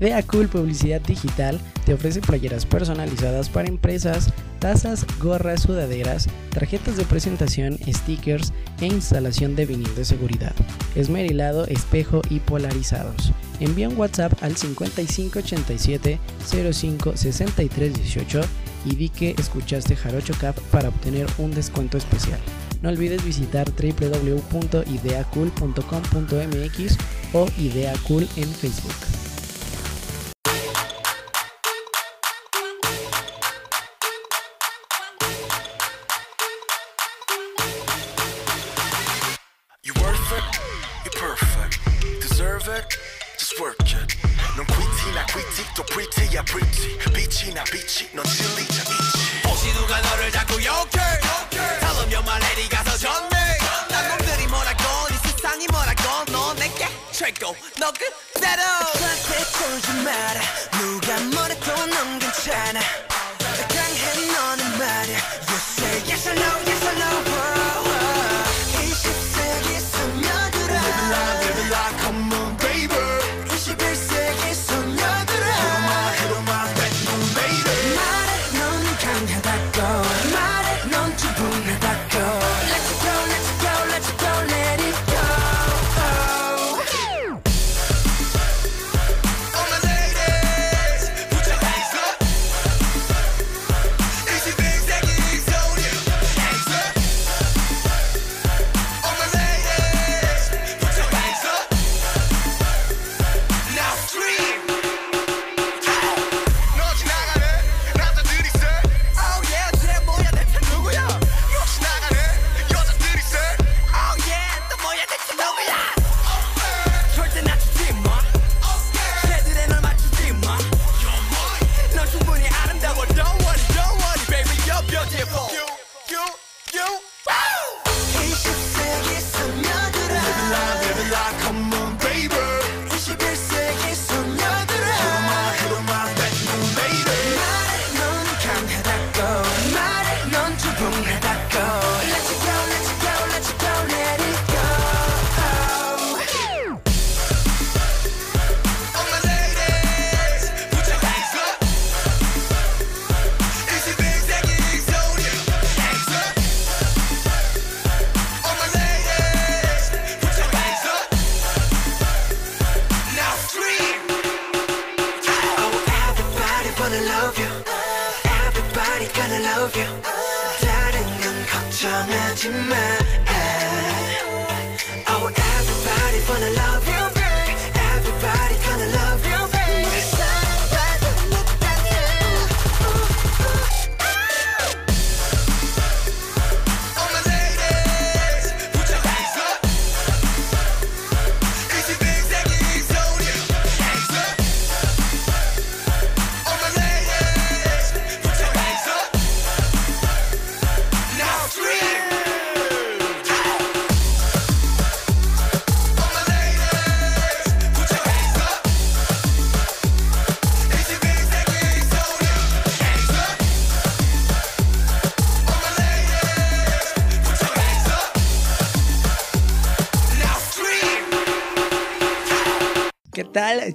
Idea Cool Publicidad Digital te ofrece playeras personalizadas para empresas, tazas, gorras, sudaderas, tarjetas de presentación, stickers e instalación de vinil de seguridad, esmerilado, espejo y polarizados. Envía un WhatsApp al 5587 05 y di que escuchaste Jarocho Cap para obtener un descuento especial. No olvides visitar www.ideacool.com.mx o Ideacool en Facebook. 너 그대로. 걱정하지 마 Oh everybody wanna love you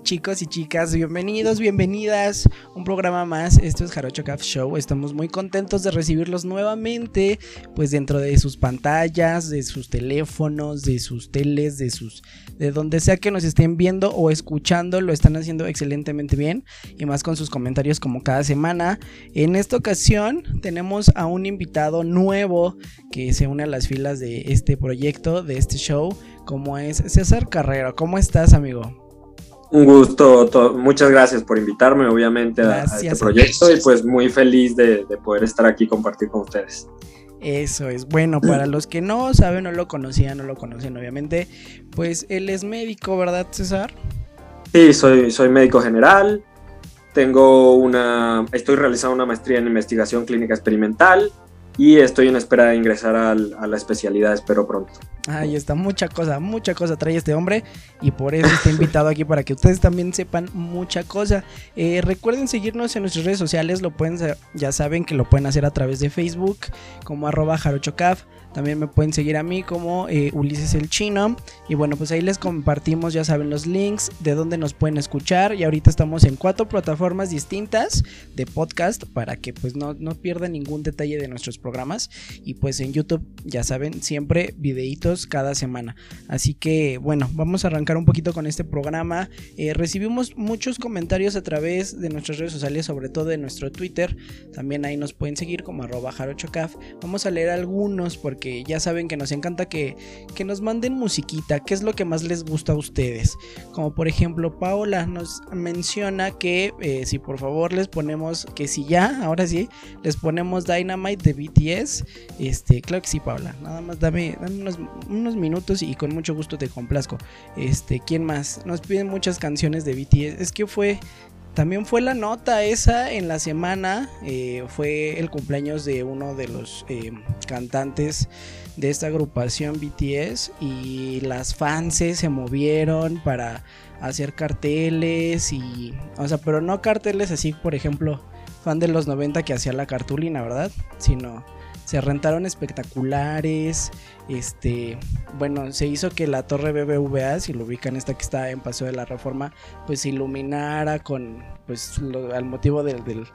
chicos y chicas? Bienvenidos, bienvenidas. Un programa más. Esto es Jarocho Caf Show. Estamos muy contentos de recibirlos nuevamente. Pues dentro de sus pantallas, de sus teléfonos, de sus teles, de sus. de donde sea que nos estén viendo o escuchando, lo están haciendo excelentemente bien. Y más con sus comentarios como cada semana. En esta ocasión tenemos a un invitado nuevo que se une a las filas de este proyecto, de este show. Como es César Carrero. ¿Cómo estás, amigo? Un gusto, to- muchas gracias por invitarme, obviamente, a- este proyecto y pues muy feliz de, de poder estar aquí y compartir con ustedes. Eso es bueno, para los que no saben, no lo conocían, no lo conocen, obviamente, pues él es médico, ¿verdad, César? Sí, soy, soy médico general, tengo una, estoy realizando una maestría en investigación clínica experimental y estoy en espera de ingresar al- a la especialidad, espero pronto. Ahí está, mucha cosa, mucha cosa trae este hombre y por eso está invitado aquí para que ustedes también sepan mucha cosa. Eh, recuerden seguirnos en nuestras redes sociales, lo pueden, ya saben que lo pueden hacer a través de Facebook como arroba jarochocaf, También me pueden seguir a mí como eh, Ulises el Chino. Y bueno, pues ahí les compartimos, ya saben, los links de donde nos pueden escuchar. Y ahorita estamos en cuatro plataformas distintas de podcast para que pues no, no pierdan ningún detalle de nuestros programas. Y pues en YouTube, ya saben, siempre videitos cada semana. Así que bueno, vamos a arrancar un poquito con este programa. Eh, recibimos muchos comentarios a través de nuestras redes sociales, sobre todo de nuestro Twitter. También ahí nos pueden seguir como arroba jarochocaf. Vamos a leer algunos porque ya saben que nos encanta que, que nos manden musiquita. ¿Qué es lo que más les gusta a ustedes? Como por ejemplo, Paola nos menciona que eh, si por favor les ponemos, que si ya, ahora sí, les ponemos Dynamite de BTS. Este, claro que sí, Paola. Nada más dame, unos, unos, minutos y con mucho gusto te complazco. Este, ¿quién más? Nos piden muchas canciones de BTS. Es que fue también fue la nota esa en la semana, eh, fue el cumpleaños de uno de los eh, cantantes de esta agrupación BTS y las fans se movieron para hacer carteles y, o sea, pero no carteles así, por ejemplo, fan de los 90 que hacía la cartulina, ¿verdad? Sino se rentaron espectaculares, este, bueno, se hizo que la torre BBVA, si lo ubican esta que está en Paseo de la Reforma, pues se iluminara con, pues, al motivo del, del,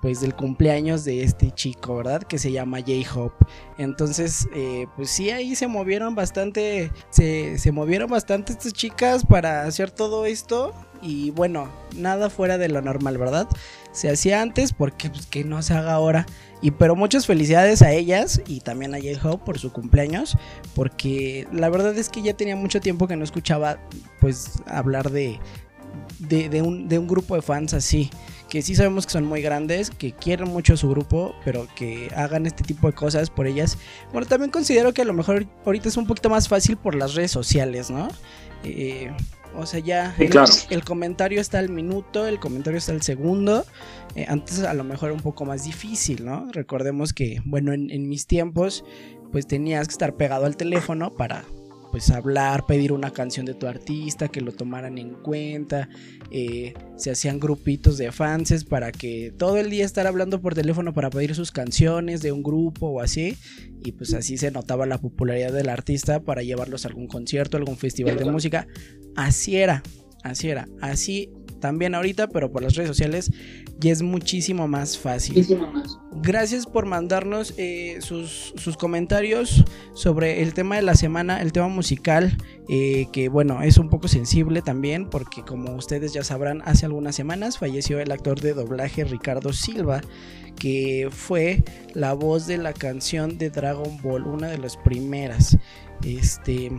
pues, del cumpleaños de este chico, ¿verdad? Que se llama J-Hope. Entonces, eh, pues sí, ahí se movieron bastante, se, se movieron bastante estas chicas para hacer todo esto. Y bueno, nada fuera de lo normal, ¿verdad? Se hacía antes porque pues, que no se haga ahora. Y pero muchas felicidades a ellas y también a J-Hope por su cumpleaños, porque la verdad es que ya tenía mucho tiempo que no escuchaba pues hablar de, de, un, de un grupo de fans así que sí sabemos que son muy grandes, que quieren mucho a su grupo, pero que hagan este tipo de cosas por ellas. Bueno, también considero que a lo mejor ahorita es un poquito más fácil por las redes sociales, ¿no? Eh, o sea, ya el, comentario está al minuto, el comentario está al segundo. Eh, antes a lo mejor era un poco más difícil, ¿no? Recordemos que, bueno, en, en mis tiempos, pues tenías que estar pegado al teléfono para pues hablar, pedir una canción de tu artista, que lo tomaran en cuenta, eh, se hacían grupitos de fans para que todo el día estar hablando por teléfono para pedir sus canciones de un grupo o así, y pues así se notaba la popularidad del artista para llevarlos a algún concierto, algún festival de música, así era, así era, así también ahorita, pero por las redes sociales y es muchísimo más fácil. Gracias por mandarnos eh, sus, comentarios sobre el tema de la semana, el tema musical, eh, que bueno, es un poco sensible también, porque como ustedes ya sabrán, hace algunas semanas falleció el actor de doblaje Ricardo Silva, que fue la voz de la canción de Dragon Ball, una de las primeras. Este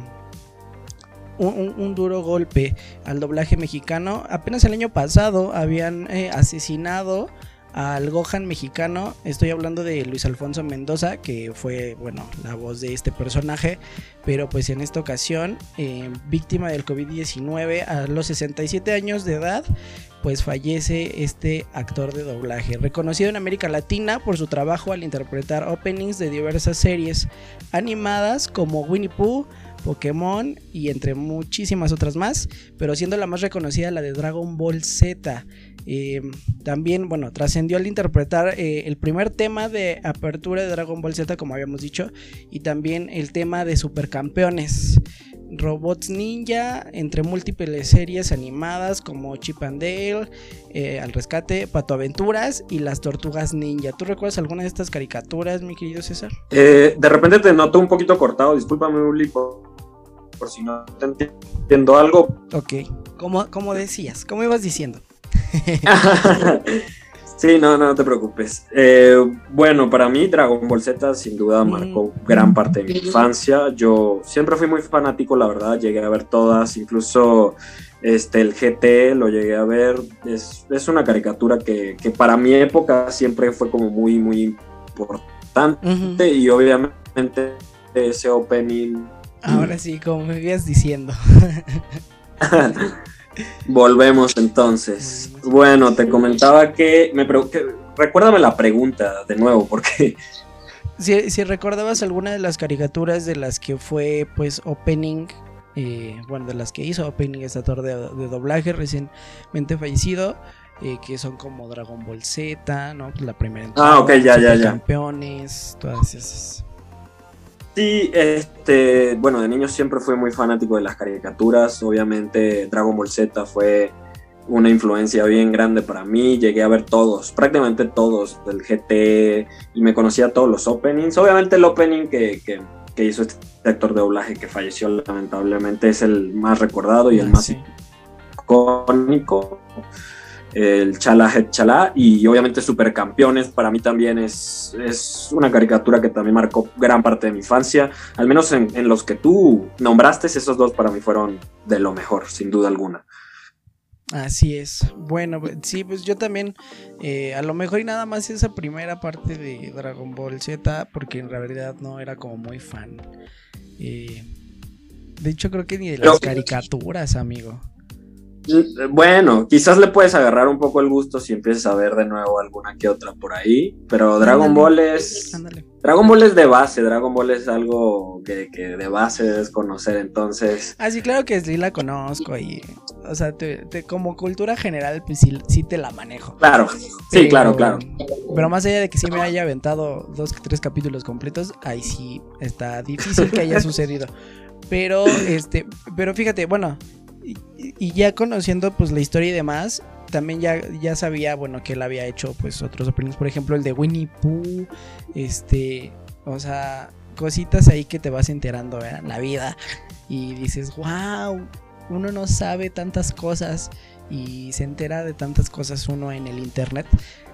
un, duro golpe al doblaje mexicano. Apenas el año pasado habían eh, asesinado al Gohan mexicano. Estoy hablando de Luis Alfonso Mendoza, que fue, bueno, la voz de este personaje. Pero pues en esta ocasión, eh, víctima del COVID-19 a los 67 años de edad, pues fallece este actor de doblaje. Reconocido en América Latina por su trabajo al interpretar openings de diversas series animadas como Winnie Pooh, Pokémon y entre muchísimas otras más, pero siendo la más reconocida la de Dragon Ball Z. Eh, también, bueno, trascendió al interpretar eh, el primer tema de apertura de Dragon Ball Z, como habíamos dicho, y también el tema de Supercampeones. Robots Ninja, entre múltiples series animadas como Chip and Dale, eh, Al Rescate, Pato Aventuras y Las Tortugas Ninja. ¿Tú recuerdas alguna de estas caricaturas, mi querido César? de repente te noto un poquito cortado, discúlpame, Uli, por si no te entiendo algo. Ok, como, como decías, como ibas diciendo. sí, no, no te preocupes. Eh, bueno, para mí Dragon Ball Z sin duda mm. marcó gran parte de mi infancia. Yo siempre fui muy fanático, la verdad, llegué a ver todas, incluso este, el GT lo llegué a ver. Es, una caricatura que, para mi época siempre fue como muy, muy importante y obviamente ese opening Ahora sí, como me ibas diciendo. Volvemos entonces. Bueno, te comentaba que me recuérdame la pregunta de nuevo, porque si, recordabas alguna de las caricaturas de las que fue pues opening, eh, bueno, de las que hizo opening este actor de, doblaje recientemente fallecido, eh, que son como Dragon Ball Z, ¿no? La primera Ah, ok, ya, ya, ya. Campeones, todas esas. Sí, este, bueno, de niño siempre fui muy fanático de las caricaturas. Obviamente Dragon Ball Z fue una influencia bien grande para mí. Llegué a ver todos, prácticamente todos del GT y me conocía todos los openings. Obviamente el opening que, que, que hizo este actor de doblaje que falleció lamentablemente es el más recordado y el más icónico. El Chala Head Chala y obviamente Supercampeones para mí también es, es una caricatura que también marcó gran parte de mi infancia. Al menos en, en los que tú nombraste, esos dos para mí fueron de lo mejor, sin duda alguna. Así es. Bueno, pues, sí, pues yo también, eh, a lo mejor y nada más esa primera parte de Dragon Ball Z, porque en realidad no era como muy fan. Eh, de hecho, creo que ni de las Pero- caricaturas, amigo. Mm, Bueno, quizás le puedes agarrar un poco el gusto si empiezas a ver de nuevo alguna que otra por ahí, pero Dragon. Ball es... Ándale. Dragon Ball es de base, Dragon Ball es algo que, que de base debes conocer, entonces... Ah, sí, claro que sí la conozco y, o sea, te- te- como cultura general, pues sí, sí te la manejo. Claro, sí, claro, claro. Pero más allá de que sí me haya aventado dos, tres capítulos completos, ahí sí está difícil que haya sucedido. Pero, este, pero fíjate, bueno, y, ya conociendo pues la historia y demás, también ya, ya sabía, bueno, que él había hecho pues otros openings, por ejemplo el de Winnie Pooh, este, o sea, cositas ahí que te vas enterando ¿verdad? la vida. Y dices, wow, uno no sabe tantas cosas y se entera de tantas cosas uno en el internet,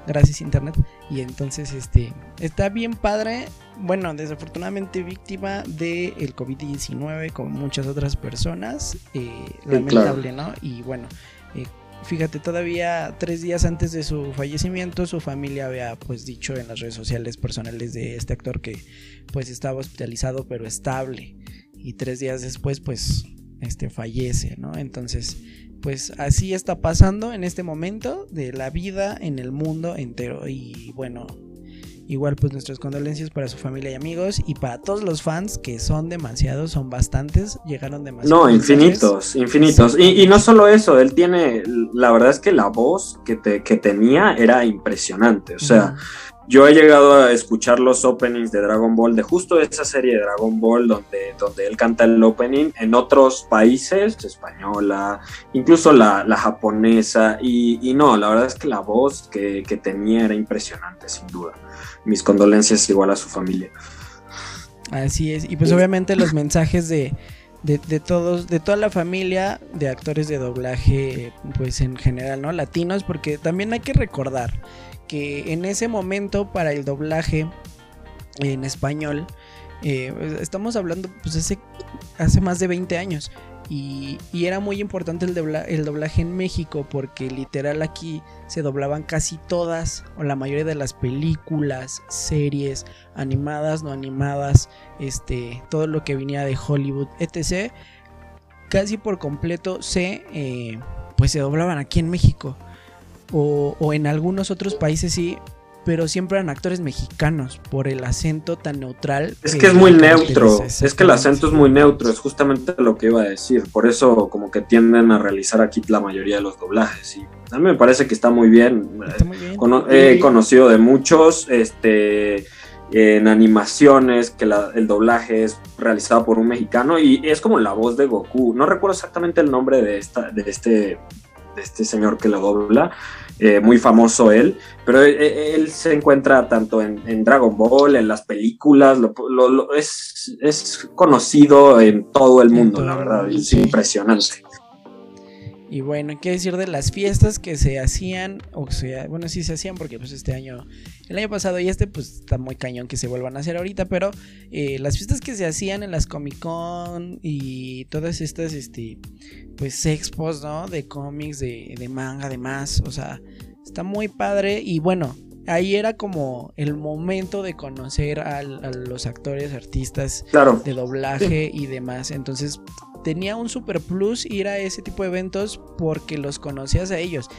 gracias internet, y entonces este, está bien padre, bueno, desafortunadamente víctima del COVID-19 como muchas otras personas, eh, lamentable, ¿no? Y bueno, eh, fíjate, todavía tres días antes de su fallecimiento, su familia había pues dicho en las redes sociales personales de este actor que pues estaba hospitalizado pero estable y tres días después pues este fallece, ¿no? Entonces pues así está pasando en este momento de la vida en el mundo entero y bueno igual pues nuestras condolencias para su familia y amigos y para todos los fans que son demasiados son bastantes llegaron demasiados No, mensajes. infinitos, infinitos. Y, y no solo eso, él tiene, la verdad es que la voz que, te- que tenía era impresionante. O sea, yo he llegado a escuchar los openings de Dragon Ball, de justo esa serie de Dragon Ball, donde, donde él canta el opening en otros países, española, incluso la, la japonesa. Y, y no, la verdad es que la voz que, que tenía era impresionante, sin duda. Mis condolencias igual a su familia. Así es, y pues obviamente los mensajes de, de, de todos, de toda la familia de actores de doblaje, pues en general, ¿no? Latinos, porque también hay que recordar que en ese momento para el doblaje en español, eh, estamos hablando pues hace, hace más de 20 años. Y, y era muy importante el, dobla- el doblaje en México porque literal aquí se doblaban casi todas o la mayoría de las películas, series, animadas, no animadas, este, todo lo que venía de Hollywood, etc. Casi por completo se, eh, pues se doblaban aquí en México o, o en algunos otros países sí, pero siempre eran actores mexicanos por el acento tan neutral. Es que es muy neutro, es que el acento es muy neutro, es justamente lo que iba a decir, por eso como que tienden a realizar aquí la mayoría de los doblajes y a mí me parece que está muy bien, Está muy bien. Cono- he conocido de muchos, este, en animaciones que la- el doblaje es realizado por un mexicano y es como la voz de Goku, no recuerdo exactamente el nombre de, esta, de, este, de este señor que lo dobla, eh, muy famoso él, pero él, él se encuentra tanto en, en Dragon Ball, en las películas, lo- lo- lo- es, es conocido en todo el mundo, la verdad, es impresionante. Y bueno, qué decir de las fiestas que se hacían, o sea, bueno, sí se hacían porque pues este año, el año pasado y este pues está muy cañón que se vuelvan a hacer ahorita, pero eh, las fiestas que se hacían en las Comic Con y todas estas, este, pues expos, ¿no? De cómics, de, de manga, demás, o sea, está muy padre y bueno, ahí era como el momento de conocer al- a los actores, artistas Claro, de doblaje y demás. Entonces tenía un super plus ir a ese tipo de eventos porque los conocías a ellos.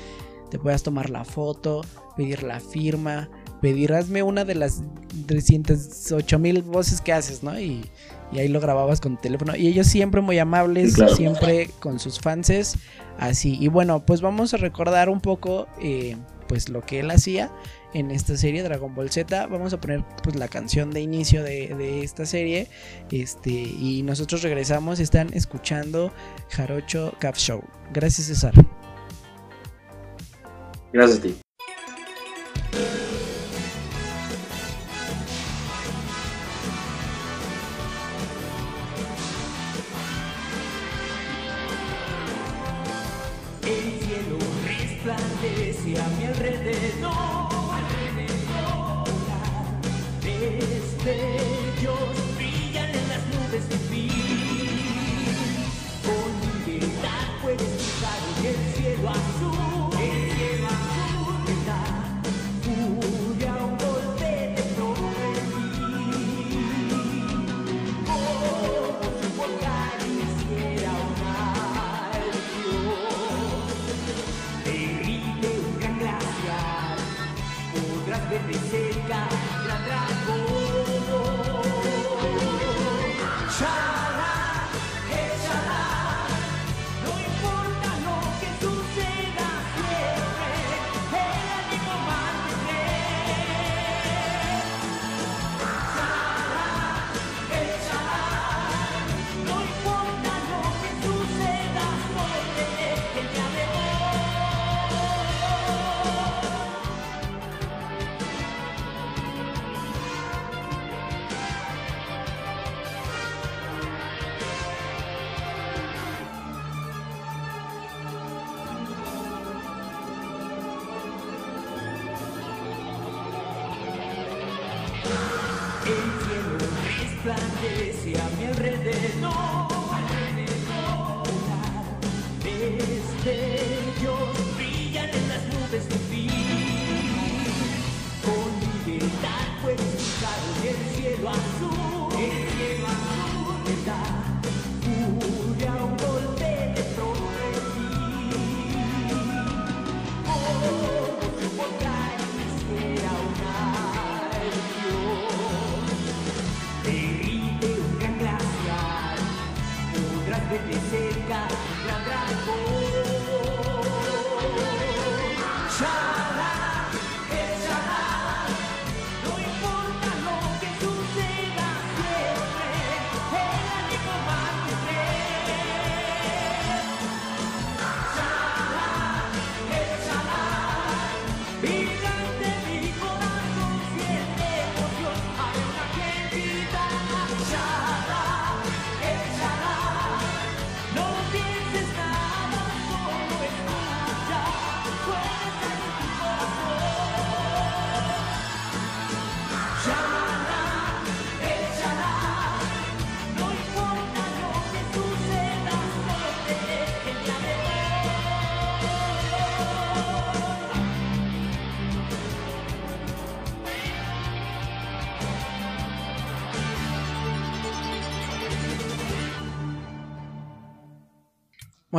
Te puedas tomar la foto, pedir la firma, pedir hazme una de las 308 mil voces que haces, ¿no? Y, y ahí lo grababas con tu teléfono. Y ellos siempre muy amables, claro. siempre con sus fanses, así. Y bueno, pues vamos a recordar un poco eh, pues lo que él hacía en esta serie Dragon Ball Z. Vamos a poner pues la canción de inicio de, de esta serie. Este, y nosotros regresamos. Están escuchando Jarocho Cap Show. Gracias, César. Gracias a ti.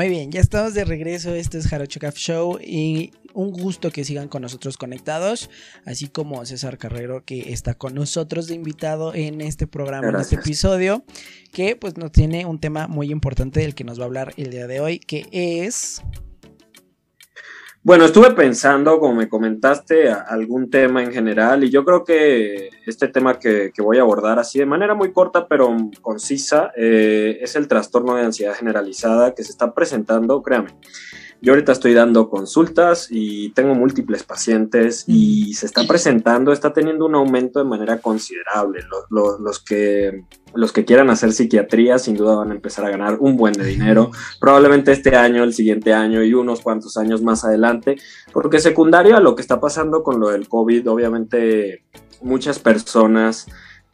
Muy bien, ya estamos de regreso. Esto es Jarocho Caf Show y un gusto que sigan con nosotros conectados, así como César Carrero que está con nosotros de invitado en este programa, en este episodio, que pues nos tiene un tema muy importante del que nos va a hablar el día de hoy, que es Bueno, estuve pensando, como me comentaste, algún tema en general y yo creo que este tema que, que voy a abordar así de manera muy corta pero concisa eh, es el trastorno de ansiedad generalizada que se está presentando, créame. Yo ahorita estoy dando consultas y tengo múltiples pacientes y se está presentando, está teniendo un aumento de manera considerable. Lo- lo- los, que, los que quieran hacer psiquiatría sin duda van a empezar a ganar un buen de dinero probablemente este año, el siguiente año y unos cuantos años más adelante, porque secundario a lo que está pasando con lo del COVID, obviamente muchas personas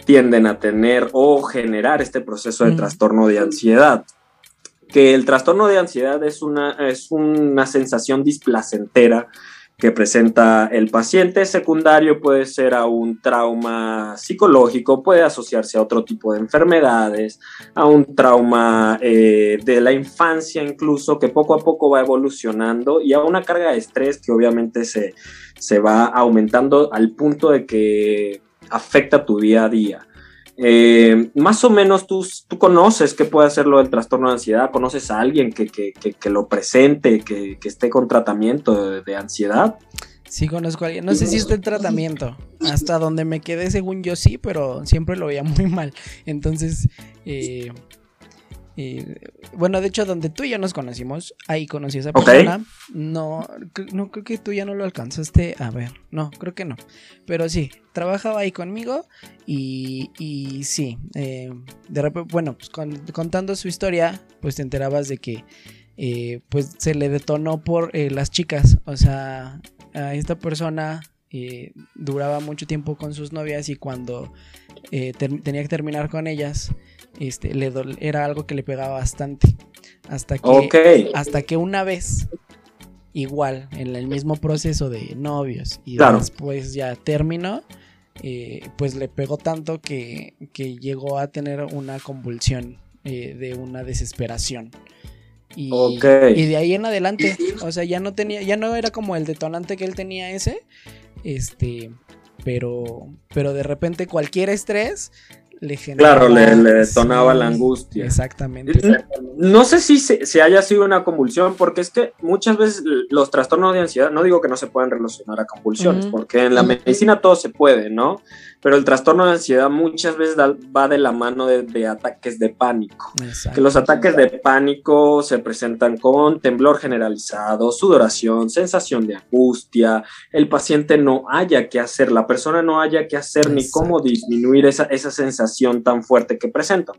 tienden a tener o generar este proceso de Mm. trastorno de ansiedad. Que el trastorno de ansiedad es una, es una sensación displacentera que presenta el paciente secundario puede ser a un trauma psicológico, puede asociarse a otro tipo de enfermedades, a un trauma eh, de la infancia incluso, que poco a poco va evolucionando y a una carga de estrés que obviamente se, se va aumentando al punto de que afecta tu día a día. Eh, más o menos tú, tú conoces qué puede hacer lo del trastorno de ansiedad, conoces a alguien que, que, que, que lo presente, que, que, esté con tratamiento de, de ansiedad. Sí conozco a alguien. No sé si está en tratamiento. Hasta donde me quedé, según yo sí, pero siempre lo veía muy mal. Entonces, eh, eh, bueno, de hecho, donde tú y yo nos conocimos, ahí conocí a esa persona. No, no creo que tú ya no lo alcanzaste a ver. No, creo que no. Pero sí, trabajaba ahí conmigo y, y sí, eh, de repente, bueno, pues con- contando su historia, pues te enterabas de que eh, pues se le detonó por eh, las chicas. O sea, a esta persona eh, duraba mucho tiempo con sus novias y cuando eh, tenía que terminar con ellas, este, le dol- era algo que le pegaba bastante. Hasta que, hasta que una vez, igual, en el mismo proceso de novios y Claro. después ya terminó, eh, pues le pegó tanto que, que llegó a tener una convulsión eh, de una desesperación. Y, y de ahí en adelante, o sea, ya no tenía, ya no era como el detonante que él tenía ese, este, pero, pero de repente cualquier estrés le generaba. Claro, le, le detonaba sí, la angustia. Exactamente. No sé si, se- si haya sido una convulsión, porque es que muchas veces los trastornos de ansiedad, no digo que no se puedan relacionar a convulsiones, porque en la medicina todo se puede, ¿no? Pero el trastorno de ansiedad muchas veces da- va de la mano de, de ataques de pánico. Exacto. Que los ataques de pánico se presentan con temblor generalizado, sudoración, sensación de angustia, el paciente no haya qué hacer, la persona no haya qué hacer ni cómo disminuir esa, esa sensación tan fuerte que presenta.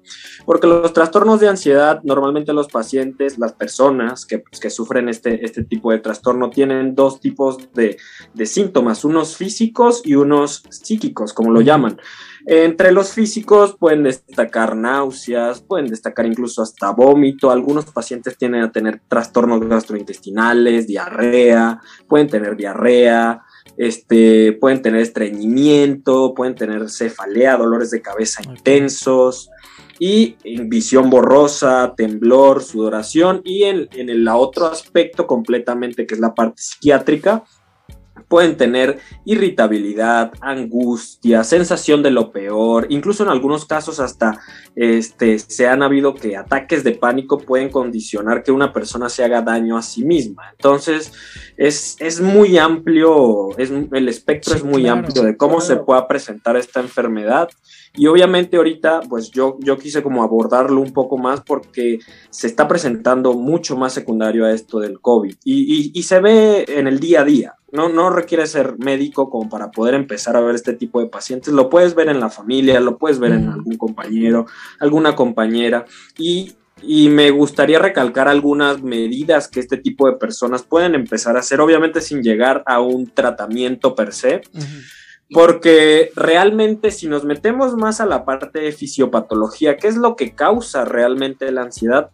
Porque los trastornos de ansiedad, normalmente los pacientes, las personas que, pues, que sufren este, este tipo de trastorno, tienen dos tipos de, de síntomas, unos físicos y unos psíquicos, como lo llaman. Entre los físicos pueden destacar náuseas, pueden destacar incluso hasta vómito. Algunos pacientes tienden a tener trastornos gastrointestinales, diarrea, pueden tener diarrea, este, pueden tener estreñimiento, pueden tener cefalea, dolores de cabeza intensos y visión borrosa, temblor, sudoración y en, en el otro aspecto completamente que es la parte psiquiátrica, pueden tener irritabilidad, angustia, sensación de lo peor, incluso en algunos casos hasta este, se han habido que ataques de pánico pueden condicionar que una persona se haga daño a sí misma. Entonces es, es muy amplio, es, el espectro Sí, es muy claro, amplio de cómo se claro. pueda presentar esta enfermedad. Y obviamente ahorita pues yo, yo quise como abordarlo un poco más porque se está presentando mucho más secundario a esto del COVID y, y- y se ve en el día a día. No, no requiere ser médico como para poder empezar a ver este tipo de pacientes. Lo puedes ver en la familia, lo puedes ver en algún compañero, alguna compañera. Y, y me gustaría recalcar algunas medidas que este tipo de personas pueden empezar a hacer, obviamente sin llegar a un tratamiento per se, porque realmente si nos metemos más a la parte de fisiopatología, ¿qué es lo que causa realmente la ansiedad?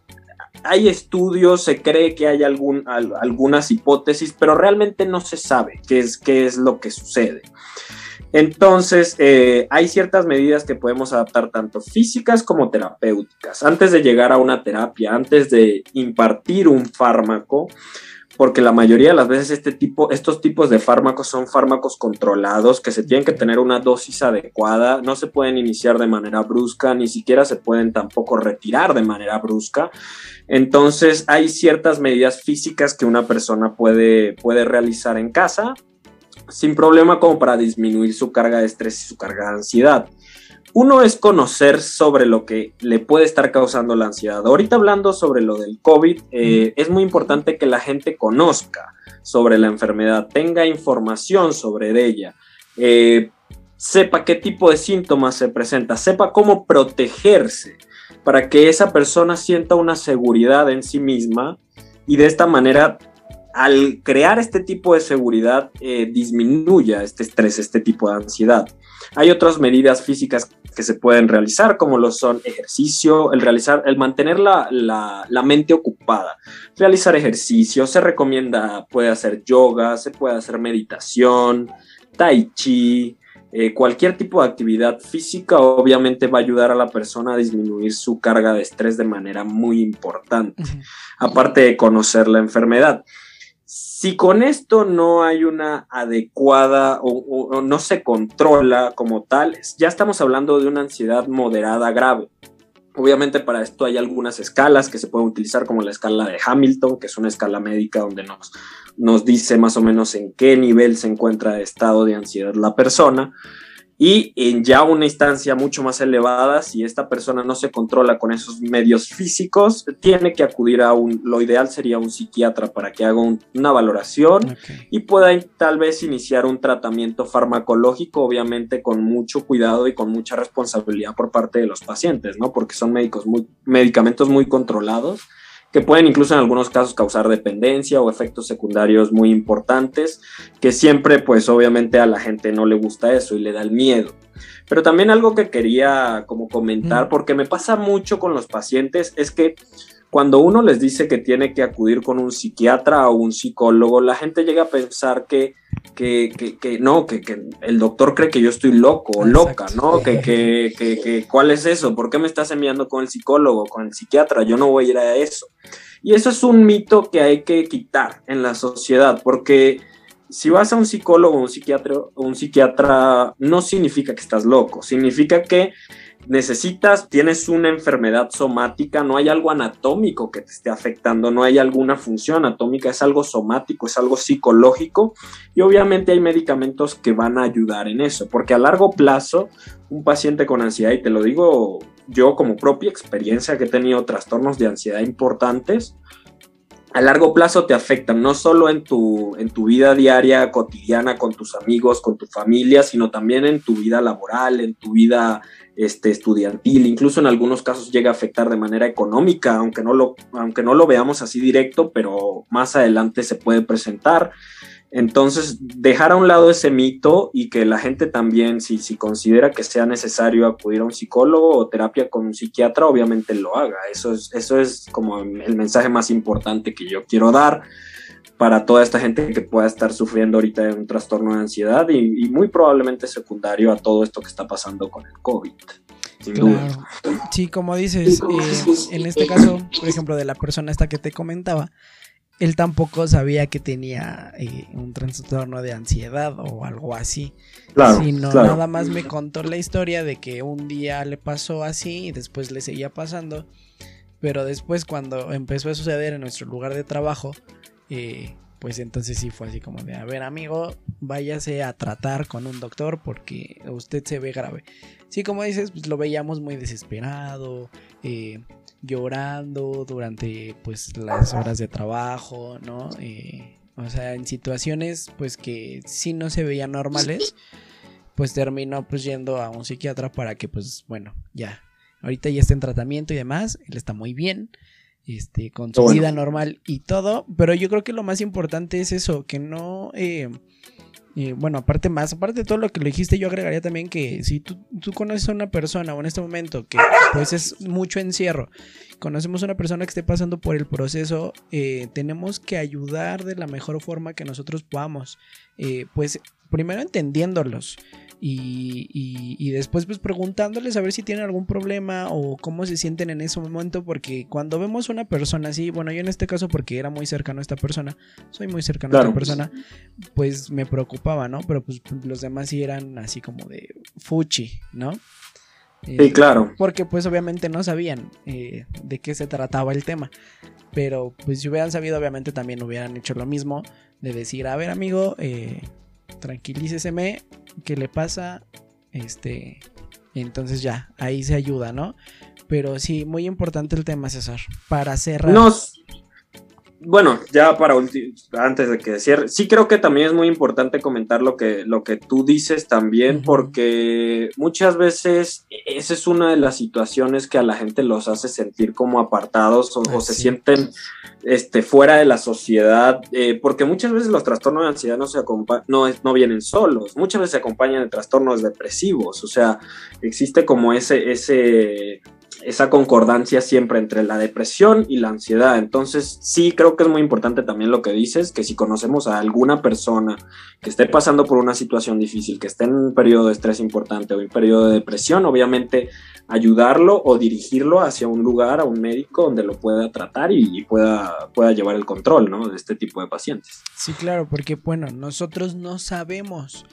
Hay estudios, se cree que hay algunas hipótesis, pero realmente no se sabe qué es, qué es lo que sucede. Entonces, eh, hay ciertas medidas que podemos adaptar tanto físicas como terapéuticas. Antes de llegar a una terapia, antes de impartir un fármaco, porque la mayoría de las veces este tipo, estos tipos de fármacos son fármacos controlados que se tienen que tener una dosis adecuada, no se pueden iniciar de manera brusca, ni siquiera se pueden tampoco retirar de manera brusca. Entonces hay ciertas medidas físicas que una persona puede, puede realizar en casa sin problema como para disminuir su carga de estrés y su carga de ansiedad. Uno es conocer sobre lo que le puede estar causando la ansiedad. Ahorita hablando sobre lo del COVID, eh, es muy importante que la gente conozca sobre la enfermedad, tenga información sobre ella, eh, sepa qué tipo de síntomas se presenta, sepa cómo protegerse para que esa persona sienta una seguridad en sí misma y de esta manera al crear este tipo de seguridad eh, disminuya este estrés, este tipo de ansiedad. Hay otras medidas físicas que se pueden realizar, como lo son ejercicio, el realizar, el mantener la, la, la mente ocupada, realizar ejercicio, se recomienda, puede hacer yoga, se puede hacer meditación, tai chi, eh, cualquier tipo de actividad física obviamente va a ayudar a la persona a disminuir su carga de estrés de manera muy importante, aparte de conocer la enfermedad. Si con esto no hay una adecuada o, no se controla como tal, ya estamos hablando de una ansiedad moderada grave. Obviamente para esto hay algunas escalas que se pueden utilizar como la escala de Hamilton, que es una escala médica donde nos, nos dice más o menos en qué nivel se encuentra de estado de ansiedad la persona y en ya una instancia mucho más elevada, si esta persona no se controla con esos medios físicos, tiene que acudir a un, lo ideal sería un psiquiatra para que haga una valoración y pueda tal vez iniciar un tratamiento farmacológico, obviamente con mucho cuidado y con mucha responsabilidad por parte de los pacientes, ¿no? Porque son médicos muy, medicamentos muy controlados que pueden incluso en algunos casos causar dependencia o efectos secundarios muy importantes, que siempre pues obviamente a la gente no le gusta eso y le da el miedo. Pero también algo que quería como comentar, porque me pasa mucho con los pacientes, es que cuando uno les dice que tiene que acudir con un psiquiatra o un psicólogo, la gente llega a pensar que, que, que, no, que, el doctor cree que yo estoy loco o loca, ¿no? Que, que, ¿cuál es eso? ¿Por qué me estás enviando con el psicólogo, con el psiquiatra? Yo no voy a ir a eso. Y eso es un mito que hay que quitar en la sociedad, porque si vas a un psicólogo o un psiquiatra, un psiquiatra no significa que estás loco, significa que necesitas, tienes una enfermedad somática, no hay algo anatómico que te esté afectando, no hay alguna función anatómica, es algo somático, es algo psicológico y obviamente hay medicamentos que van a ayudar en eso, porque a largo plazo un paciente con ansiedad, y te lo digo yo como propia experiencia que he tenido trastornos de ansiedad importantes, a largo plazo te afectan, no solo en tu, en tu vida diaria, cotidiana, con tus amigos, con tu familia, sino también en tu vida laboral, en tu vida este, estudiantil, incluso en algunos casos llega a afectar de manera económica, aunque no, lo, aunque no lo veamos así directo, pero más adelante se puede presentar. Entonces, dejar a un lado ese mito y que la gente también, si, si considera que sea necesario acudir a un psicólogo o terapia con un psiquiatra, obviamente lo haga. Eso es, eso es como el mensaje más importante que yo quiero dar para toda esta gente que pueda estar sufriendo ahorita de un trastorno de ansiedad y, muy probablemente secundario a todo esto que está pasando con el COVID. Sí, como dices, eh, en este caso, por ejemplo, de la persona esta que te comentaba, él tampoco sabía que tenía eh, un trastorno de ansiedad o algo así. Claro, sino nada más me contó la historia de que un día le pasó así y después le seguía pasando. Pero después cuando empezó a suceder en nuestro lugar de trabajo, eh, pues entonces sí fue así como de, a ver amigo, váyase a tratar con un doctor porque usted se ve grave. Sí, como dices, pues lo veíamos muy desesperado, eh, llorando durante pues las horas de trabajo, ¿no? Eh, o sea, en situaciones pues que sí no se veían normales, pues terminó pues yendo a un psiquiatra para que pues bueno, ya, ahorita ya está en tratamiento y demás, él está muy bien, este, con su vida normal y todo, pero yo creo que lo más importante es eso, que no... Eh, bueno, aparte más, aparte de todo lo que lo dijiste, yo agregaría también que si tú, tú conoces a una persona o en este momento que pues es mucho encierro, conocemos a una persona que esté pasando por el proceso, eh, tenemos que ayudar de la mejor forma que nosotros podamos. Eh, pues primero entendiéndolos, y, después pues preguntándoles a ver si tienen algún problema o cómo se sienten en ese momento porque cuando vemos una persona así, bueno yo en este caso porque era muy cercano a esta persona, soy muy cercano a esta persona, pues me preocupaba, ¿no? Pero pues los demás sí eran así como de fuchi, ¿no? sí, eh, claro. Porque pues obviamente no sabían eh, de qué se trataba el tema. Pero pues si hubieran sabido obviamente también hubieran hecho lo mismo de decir, a ver amigo, eh, tranquilíceseme, ¿qué le pasa? Este, entonces ya, ahí se ayuda, ¿no? Pero sí, muy importante el tema, César, para cerrar. Nos, bueno, ya para antes de que cierre, sí creo que también es muy importante comentar lo que, lo que tú dices también, porque muchas veces esa es una de las situaciones que a la gente los hace sentir como apartados o, se sienten este, fuera de la sociedad, eh, porque muchas veces los trastornos de ansiedad no, se no, no vienen solos, muchas veces se acompañan de trastornos depresivos, o sea, existe como ese, ese esa concordancia siempre entre la depresión y la ansiedad. Entonces, sí creo que es muy importante también lo que dices, que si conocemos a alguna persona que esté pasando por una situación difícil, que esté en un periodo de estrés importante o en un periodo de depresión, obviamente ayudarlo o dirigirlo hacia un lugar, a un médico donde lo pueda tratar y, pueda, pueda llevar el control, ¿no? De este tipo de pacientes. Sí, claro, porque bueno, nosotros no sabemos.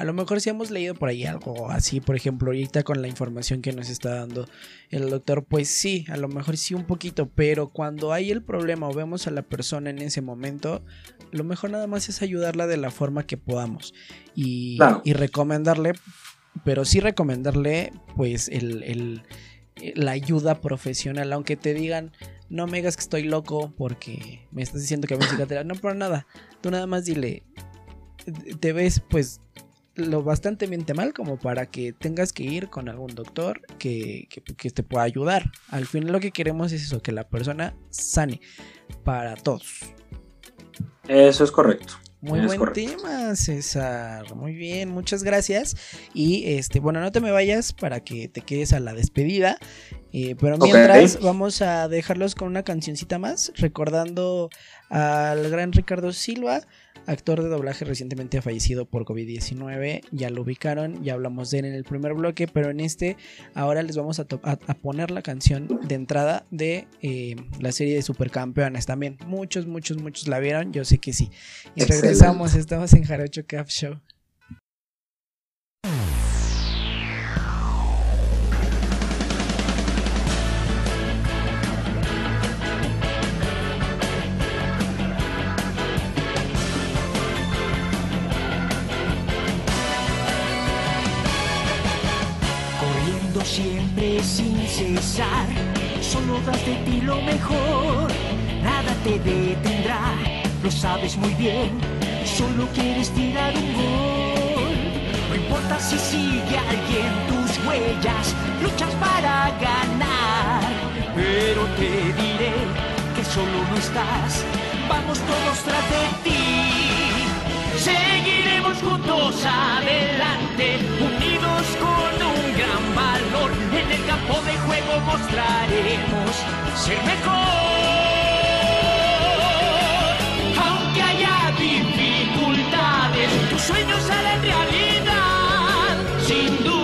A lo mejor si hemos leído por ahí algo así, por ejemplo, ahorita con la información que nos está dando el doctor, pues sí, a lo mejor sí un poquito, pero cuando hay el problema o vemos a la persona en ese momento, lo mejor nada más es ayudarla de la forma que podamos y, y recomendarle pero sí recomendarle pues el, la ayuda profesional, aunque te digan, no me digas que estoy loco porque me estás diciendo que me cicatriz, no, pero nada, tú nada más dile, te ves pues lo bastante mal como para que tengas que ir con algún doctor que, que, te pueda ayudar. Al final lo que queremos es eso, que la persona sane para todos. Eso es correcto. Muy buen tema, César. Muy bien, muchas gracias. Y este, bueno, no te me vayas para que te quedes a la despedida. Eh, pero mientras vamos a dejarlos con una cancioncita más, recordando al gran Ricardo Silva, actor de doblaje recientemente fallecido por COVID-19. Ya lo ubicaron, ya hablamos de él en el primer bloque, pero en este ahora les vamos a, poner la canción de entrada de eh, la serie de Supercampeones también. Muchos, muchos, muchos la vieron, yo sé que sí. Y regresamos, estamos en Jarocho Caf Show. Cesar. Solo das de ti lo mejor, nada te detendrá, lo sabes muy bien. Solo quieres tirar un gol. No importa si sigue alguien tus huellas, luchas para ganar. Pero te diré que solo no estás, vamos todos tras de ti. Seguiremos juntos adelante, En el campo de juego mostraremos ser mejor. Aunque haya dificultades, tus sueños harán realidad, sin duda.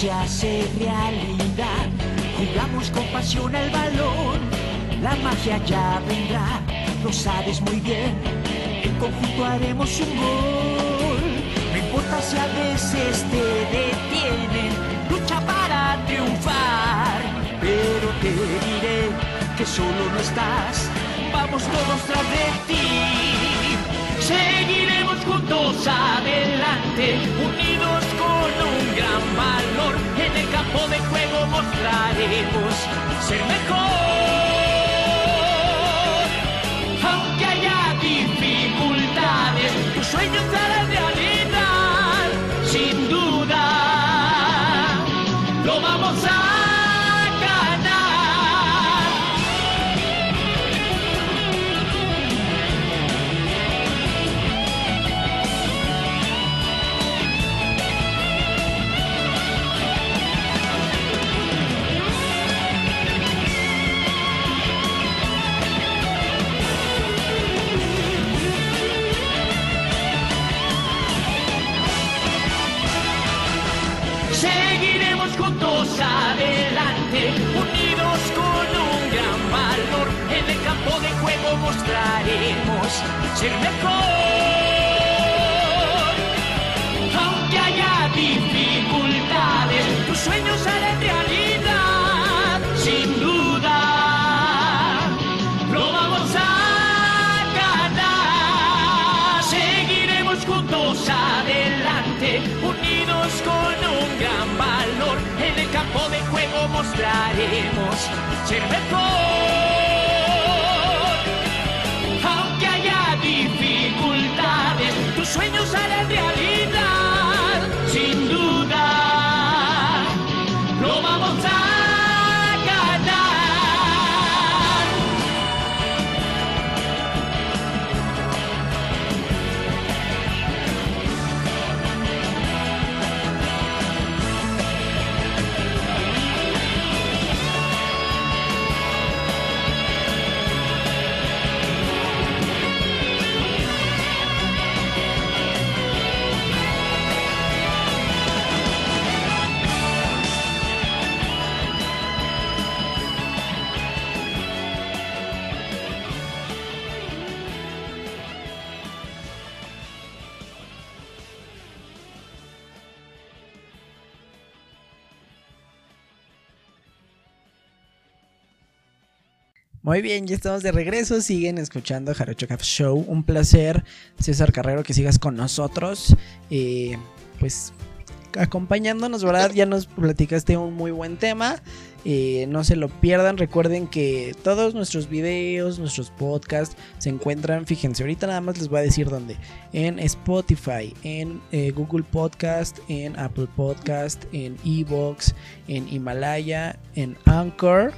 Se hace realidad. Jugamos con pasión al balón, la magia ya vendrá, lo sabes muy bien. En conjunto haremos un gol. No importa si a veces te detienen, lucha para triunfar. Pero te diré que solo no estás, vamos todos tras de ti. Seguiremos juntos adelante, unidos con un gran valor. En el campo de juego mostraremos ser mejor. Muy bien, ya estamos de regreso. Siguen escuchando Jarocho Caf Show. Un placer, César Carrero, que sigas con nosotros. Eh, pues acompañándonos, ¿verdad? Ya nos platicaste un muy buen tema. Eh, no se lo pierdan. Recuerden que todos nuestros videos, nuestros podcasts se encuentran. Fíjense, ahorita nada más les voy a decir dónde: en Spotify, en eh, Google Podcast, en Apple Podcast, en Evox, en Himalaya, en Anchor.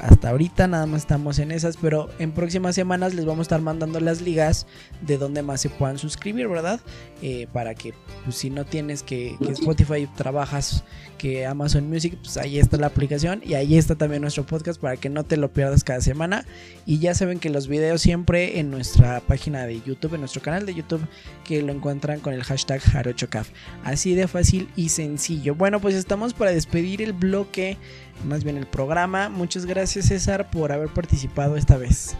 Hasta ahorita nada más estamos en esas, pero en próximas semanas les vamos a estar mandando las ligas de donde más se puedan suscribir, ¿verdad? Eh, para que pues, si no tienes que, Spotify trabajas que Amazon Music, pues ahí está la aplicación y ahí está también nuestro podcast para que no te lo pierdas cada semana. Y ya saben que los videos siempre en nuestra página de YouTube, en nuestro canal de YouTube, que lo encuentran con el hashtag JarochoCaf. Así de fácil y sencillo. Bueno, pues estamos para despedir el bloque, más bien el programa. Muchas gracias César por haber participado esta vez.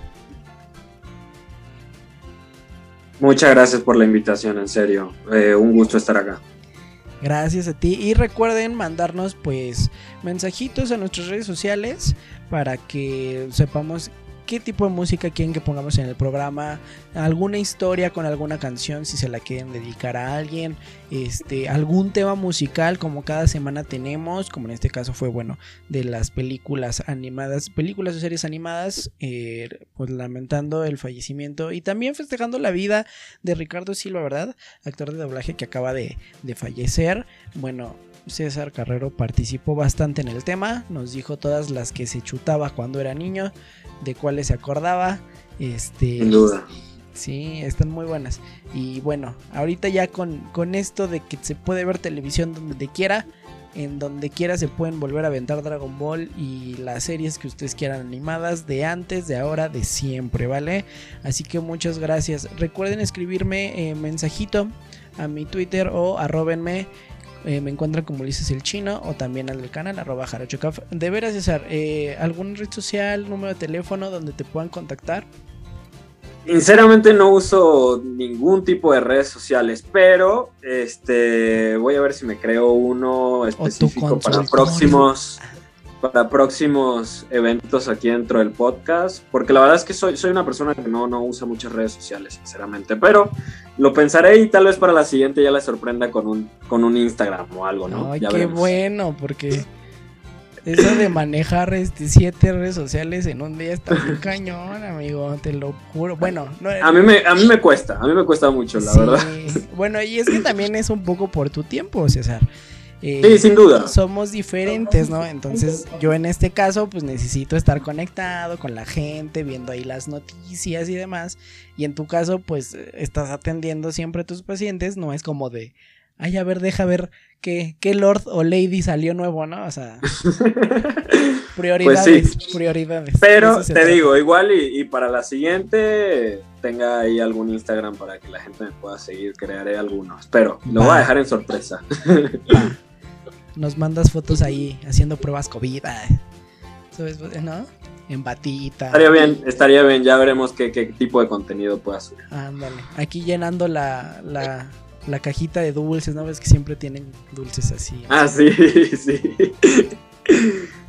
Muchas gracias por la invitación, en serio. Eh, un gusto estar acá. Gracias a ti y recuerden mandarnos pues mensajitos a nuestras redes sociales para que sepamos qué tipo de música quieren que pongamos en el programa, alguna historia con alguna canción si se la quieren dedicar a alguien, este, algún tema musical como cada semana tenemos, como en este caso fue bueno de las películas animadas, películas o series animadas, eh, pues lamentando el fallecimiento y también festejando la vida de Ricardo Silva, ¿verdad? Actor de doblaje que acaba de, de fallecer. Bueno, César Carrero participó bastante en el tema, nos dijo todas las que se chutaba cuando era niño, de cuáles se acordaba. Este, Sin duda. Sí, están muy buenas. Y bueno, ahorita ya con, con esto de que se puede ver televisión donde quiera, en donde quiera se pueden volver a aventar Dragon Ball y las series que ustedes quieran animadas de antes, de ahora, de siempre, ¿vale? Así que muchas gracias. Recuerden escribirme eh, mensajito a mi Twitter o arrobenme. Eh, me encuentran como Ulises el Chino o también al del canal arroba jarochocaf. De veras, César, eh, ¿algún red social, número de teléfono donde te puedan contactar? Sinceramente no uso ningún tipo de redes sociales, pero este voy a ver si me creo uno específico para próximos para próximos eventos aquí dentro del podcast, porque la verdad es que soy, soy una persona que no, no usa muchas redes sociales, sinceramente, pero lo pensaré y tal vez para la siguiente ya les sorprenda con un, con un Instagram o algo, ¿no? Ay, Ya qué veremos. bueno, porque eso de manejar este, siete redes sociales en un día está muy cañón, amigo, te lo juro. Bueno, no, A mí, me, a mí me cuesta, a mí me cuesta mucho, la sí. verdad. Bueno, y es que también es un poco por tu tiempo, César. Eh, Sí, sin duda. Somos diferentes, ¿no? Entonces, yo en este caso, pues necesito estar conectado con la gente, viendo ahí las noticias y demás. Y en tu caso, pues estás atendiendo siempre a tus pacientes, no es como de, ay, a ver, deja ver qué, qué Lord o Lady salió nuevo, ¿no? O sea, prioridades, Pues sí. prioridades. Pero te trata. digo, igual y, y para la siguiente tenga ahí algún Instagram para que la gente me pueda seguir, crearé alguno. Espero, lo voy Va. a dejar en sorpresa. Va. Nos mandas fotos ahí haciendo pruebas COVID, ay. ¿Sabes? ¿No? En batita. Estaría bien, estaría bien, ya veremos qué, qué tipo de contenido pueda subir. Ándale. Aquí llenando la, la, la cajita de dulces, ¿no? Ves que siempre tienen dulces así. Ah, sí, sí.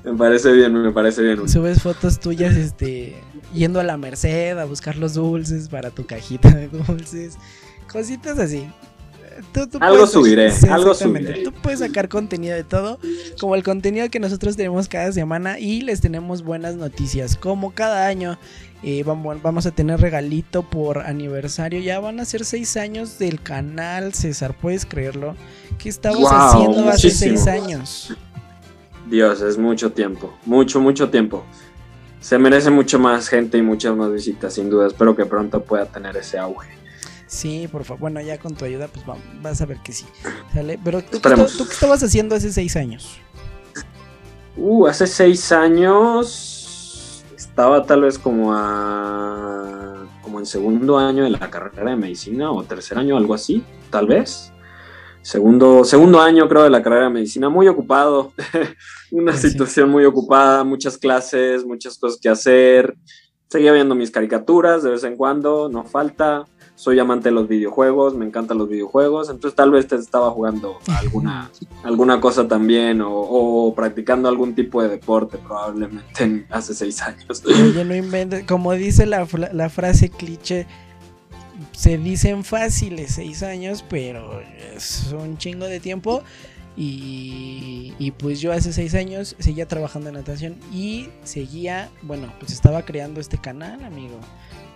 Me parece bien, me parece bien. Subes fotos tuyas, este, yendo a la Merced a buscar los dulces para tu cajita de dulces. Cositas así. Tú- tú Algo puedes- subiré, sí, algo subiré. Tú puedes sacar contenido de todo, como el contenido que nosotros tenemos cada semana y les tenemos buenas noticias. Como cada año eh, vamos, vamos a tener regalito por aniversario. Ya van a ser seis años del canal, César, ¿puedes creerlo? ¿Qué estabas Wow, haciendo hace seis años? Dios, es mucho tiempo, mucho, mucho tiempo. Se merece mucho más gente y muchas más visitas, sin duda. Espero que pronto pueda tener ese auge. Sí, por favor. Bueno, ya con tu ayuda, pues va- vas a ver que sí. ¿Sale? Pero ¿tú, qué Esperemos. esta- ¿tú qué estabas haciendo hace seis años? Uh, hace seis años estaba tal vez como a como en segundo año de la carrera de medicina o tercer año, algo así, tal vez. Segundo, segundo año creo de la carrera de medicina, muy ocupado, una Sí. situación muy ocupada, muchas clases, muchas cosas que hacer. seguía viendo mis caricaturas de vez en cuando, no falta. Soy amante de los videojuegos, me encantan los videojuegos, entonces tal vez te estaba jugando alguna, alguna cosa también o, o practicando algún tipo de deporte probablemente en- hace seis años. Oye, no inventes. Como dice la, la frase cliché, se dicen fáciles seis años, pero es un chingo de tiempo. Y, pues yo hace seis años seguía trabajando en natación y seguía, bueno, pues estaba creando este canal, amigo.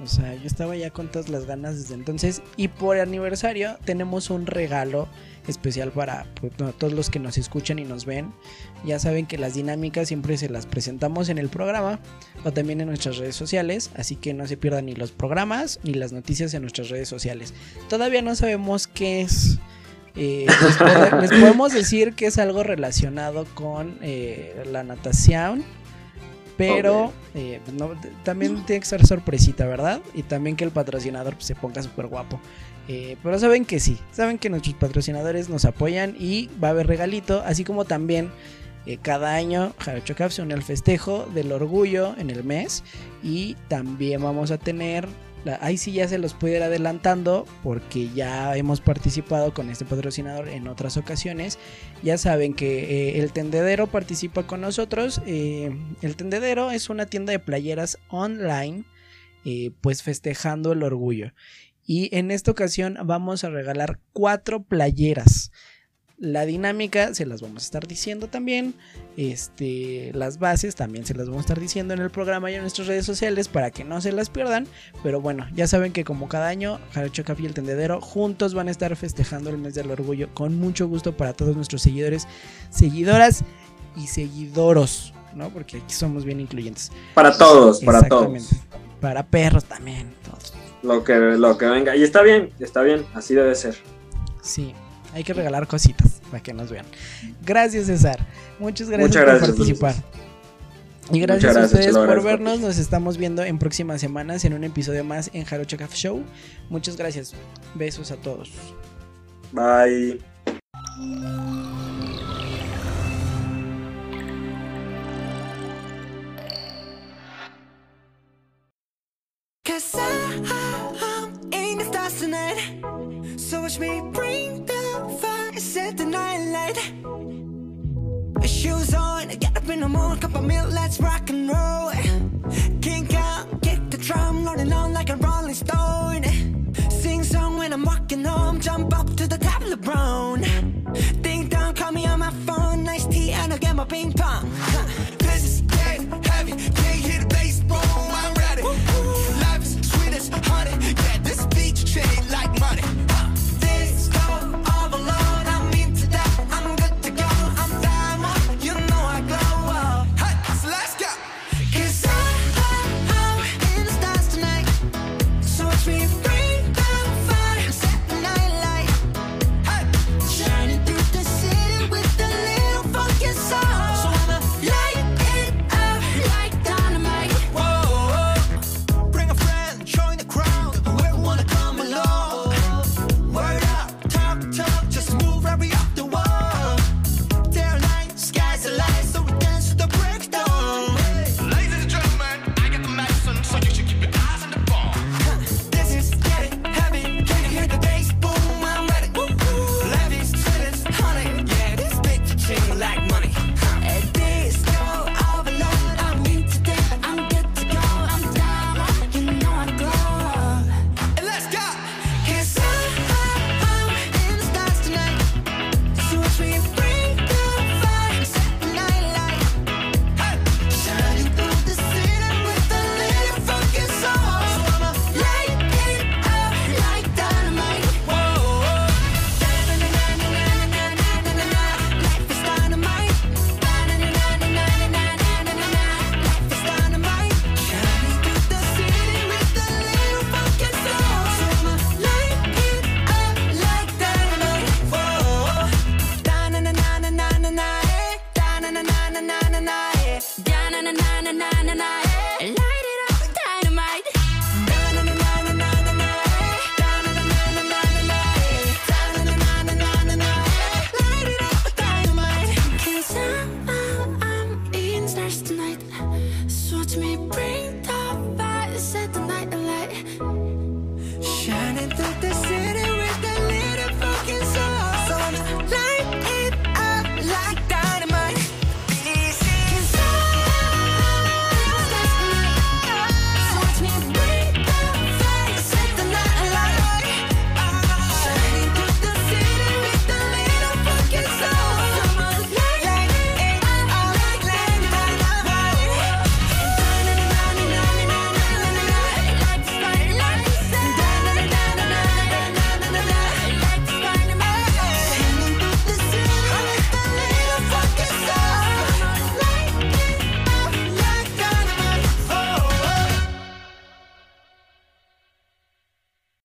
O sea, yo estaba ya con todas las ganas desde entonces. Y por aniversario tenemos un regalo especial para pues, no, todos los que nos escuchan y nos ven. Ya saben que las dinámicas siempre se las presentamos en el programa o también en nuestras redes sociales, así que no se pierdan ni los programas ni las noticias en nuestras redes sociales. Todavía no sabemos qué es. Eh, les, pode- les podemos decir que es algo relacionado con eh, la natación, pero eh, no- también tiene que ser sorpresita, ¿verdad? Y también que el patrocinador pues, se ponga súper guapo. Pero saben que sí, saben que nuestros patrocinadores nos apoyan y va a haber regalito, así como también cada año Jarocho Cap se une al festejo del orgullo en el mes y también vamos a tener, ahí sí ya se los puedo ir adelantando porque ya hemos participado con este patrocinador en otras ocasiones. Ya saben que eh, el tendedero participa con nosotros. eh, el tendedero es una tienda de playeras online, eh, pues festejando el orgullo. Y en esta ocasión vamos a regalar cuatro playeras. La dinámica se las vamos a estar diciendo también. Este, las bases también se las vamos a estar diciendo en el programa y en nuestras redes sociales para que no se las pierdan. Pero bueno, ya saben que como cada año, Jarocho Café y el Tendedero juntos van a estar festejando el mes del orgullo con mucho gusto para todos nuestros seguidores, seguidoras y seguidoros, ¿no? Porque aquí somos bien incluyentes. Para todos, para todos. Para perros también, todos. Lo que, lo que venga. Y está bien, está bien, así debe ser. Sí, hay que regalar cositas para que nos vean. Gracias, César. Muchas gracias Muchas por gracias, participar. Y gracias, a ustedes por vernos. Nos estamos viendo en próximas semanas en un episodio más en Jarocho Café Show. Muchas gracias. Besos a todos. Bye. Cause I, I'm in the stars tonight. So watch me bring the fire, set the night light. Shoes on, get up in the morning, cup of milk, let's rock and roll. Kink out, kick the drum, rolling on like a rolling stone. Sing song when I'm walking home, jump up to the top of the brown. Ding dong, call me on my phone, nice tea, and I'll get my ping pong. Huh.